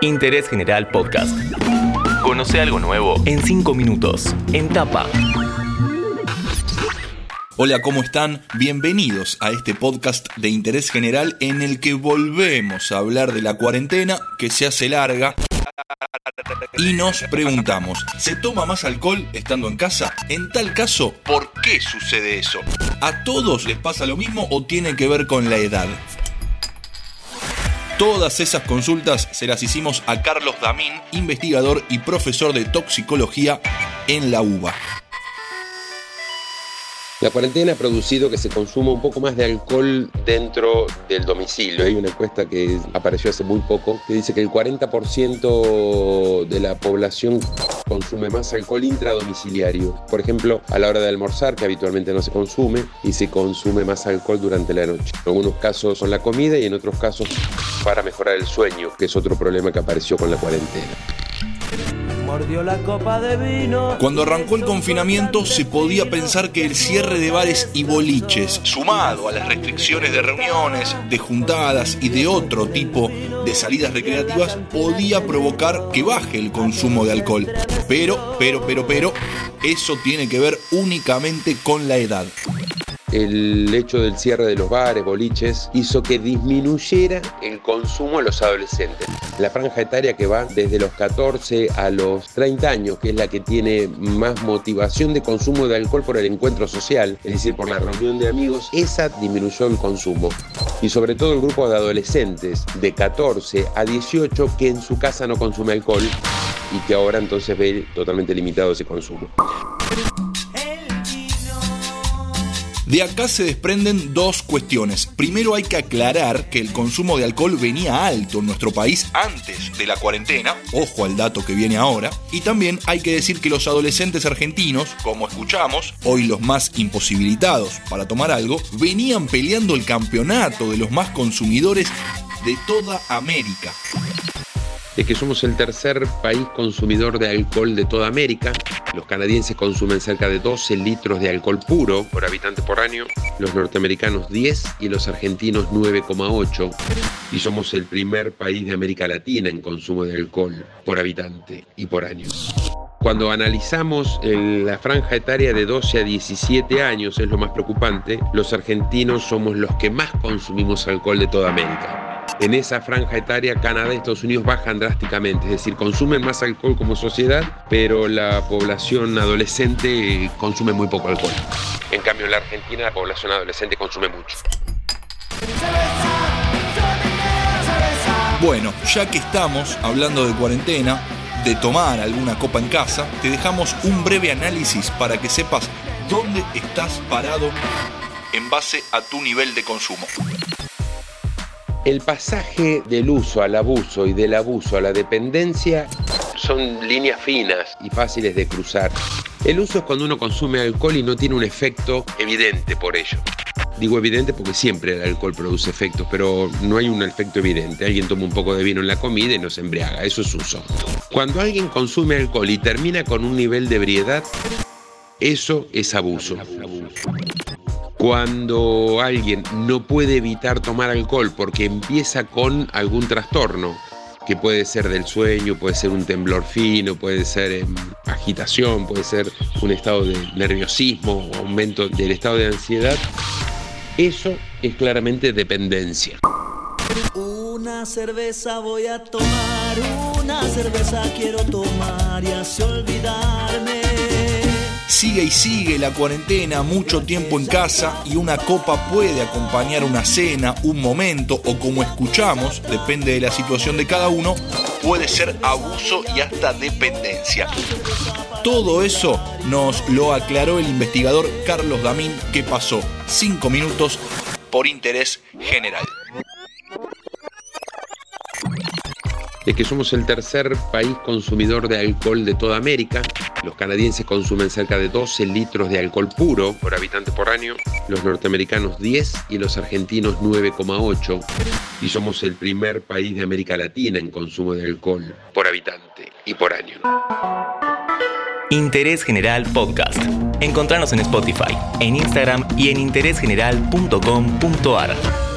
Interés General Podcast. Conoce algo nuevo en 5 minutos. En tapa. Hola, ¿cómo están? Bienvenidos a este podcast de interés general en el que volvemos a hablar de la cuarentena que se hace larga. Y nos preguntamos, ¿se toma más alcohol estando en casa? En tal caso, ¿por qué sucede eso? ¿A todos les pasa lo mismo o tiene que ver con la edad? Todas esas consultas se las hicimos a Carlos Damín, investigador y profesor de toxicología en la UBA. La cuarentena ha producido que se consuma un poco más de alcohol dentro del domicilio. Hay una encuesta que apareció hace muy poco que dice que el 40% de la población consume más alcohol intradomiciliario. Por ejemplo, a la hora de almorzar, que habitualmente no se consume, y se consume más alcohol durante la noche. En algunos casos con la comida y en otros casos para mejorar el sueño, que es otro problema que apareció con la cuarentena. Cuando arrancó el confinamiento se podía pensar que el cierre de bares y boliches, sumado a las restricciones de reuniones, de juntadas y de otro tipo de salidas recreativas, podía provocar que baje el consumo de alcohol. Pero, pero, pero, pero, eso tiene que ver únicamente con la edad el hecho del cierre de los bares, boliches, hizo que disminuyera el consumo a los adolescentes. La franja etaria que va desde los 14 a los 30 años, que es la que tiene más motivación de consumo de alcohol por el encuentro social, es decir, por la reunión de amigos, esa disminuyó el consumo. Y sobre todo el grupo de adolescentes de 14 a 18 que en su casa no consume alcohol y que ahora entonces ve totalmente limitado ese consumo. De acá se desprenden dos cuestiones. Primero hay que aclarar que el consumo de alcohol venía alto en nuestro país antes de la cuarentena, ojo al dato que viene ahora, y también hay que decir que los adolescentes argentinos, como escuchamos, hoy los más imposibilitados para tomar algo, venían peleando el campeonato de los más consumidores de toda América es que somos el tercer país consumidor de alcohol de toda América. Los canadienses consumen cerca de 12 litros de alcohol puro por habitante por año, los norteamericanos 10 y los argentinos 9,8. Y somos el primer país de América Latina en consumo de alcohol por habitante y por año. Cuando analizamos la franja etaria de 12 a 17 años, es lo más preocupante, los argentinos somos los que más consumimos alcohol de toda América en esa franja etaria Canadá y Estados Unidos bajan drásticamente, es decir, consumen más alcohol como sociedad, pero la población adolescente consume muy poco alcohol. En cambio, en la Argentina la población adolescente consume mucho. Bueno, ya que estamos hablando de cuarentena, de tomar alguna copa en casa, te dejamos un breve análisis para que sepas dónde estás parado en base a tu nivel de consumo. El pasaje del uso al abuso y del abuso a la dependencia son líneas finas y fáciles de cruzar. El uso es cuando uno consume alcohol y no tiene un efecto evidente por ello. Digo evidente porque siempre el alcohol produce efectos, pero no hay un efecto evidente. Alguien toma un poco de vino en la comida y no se embriaga, eso es uso. Cuando alguien consume alcohol y termina con un nivel de ebriedad, eso es abuso. Cuando alguien no puede evitar tomar alcohol porque empieza con algún trastorno, que puede ser del sueño, puede ser un temblor fino, puede ser em, agitación, puede ser un estado de nerviosismo, aumento del estado de ansiedad, eso es claramente dependencia. Una cerveza voy a tomar, una cerveza quiero tomar y así olvidarme Sigue y sigue la cuarentena, mucho tiempo en casa y una copa puede acompañar una cena, un momento o como escuchamos, depende de la situación de cada uno, puede ser abuso y hasta dependencia. Todo eso nos lo aclaró el investigador Carlos Damín que pasó cinco minutos por interés general. Es que somos el tercer país consumidor de alcohol de toda América. Los canadienses consumen cerca de 12 litros de alcohol puro por habitante por año, los norteamericanos 10 y los argentinos 9,8. Y somos el primer país de América Latina en consumo de alcohol por habitante y por año. Interés General Podcast. Encontrarnos en Spotify, en Instagram y en interésgeneral.com.ar.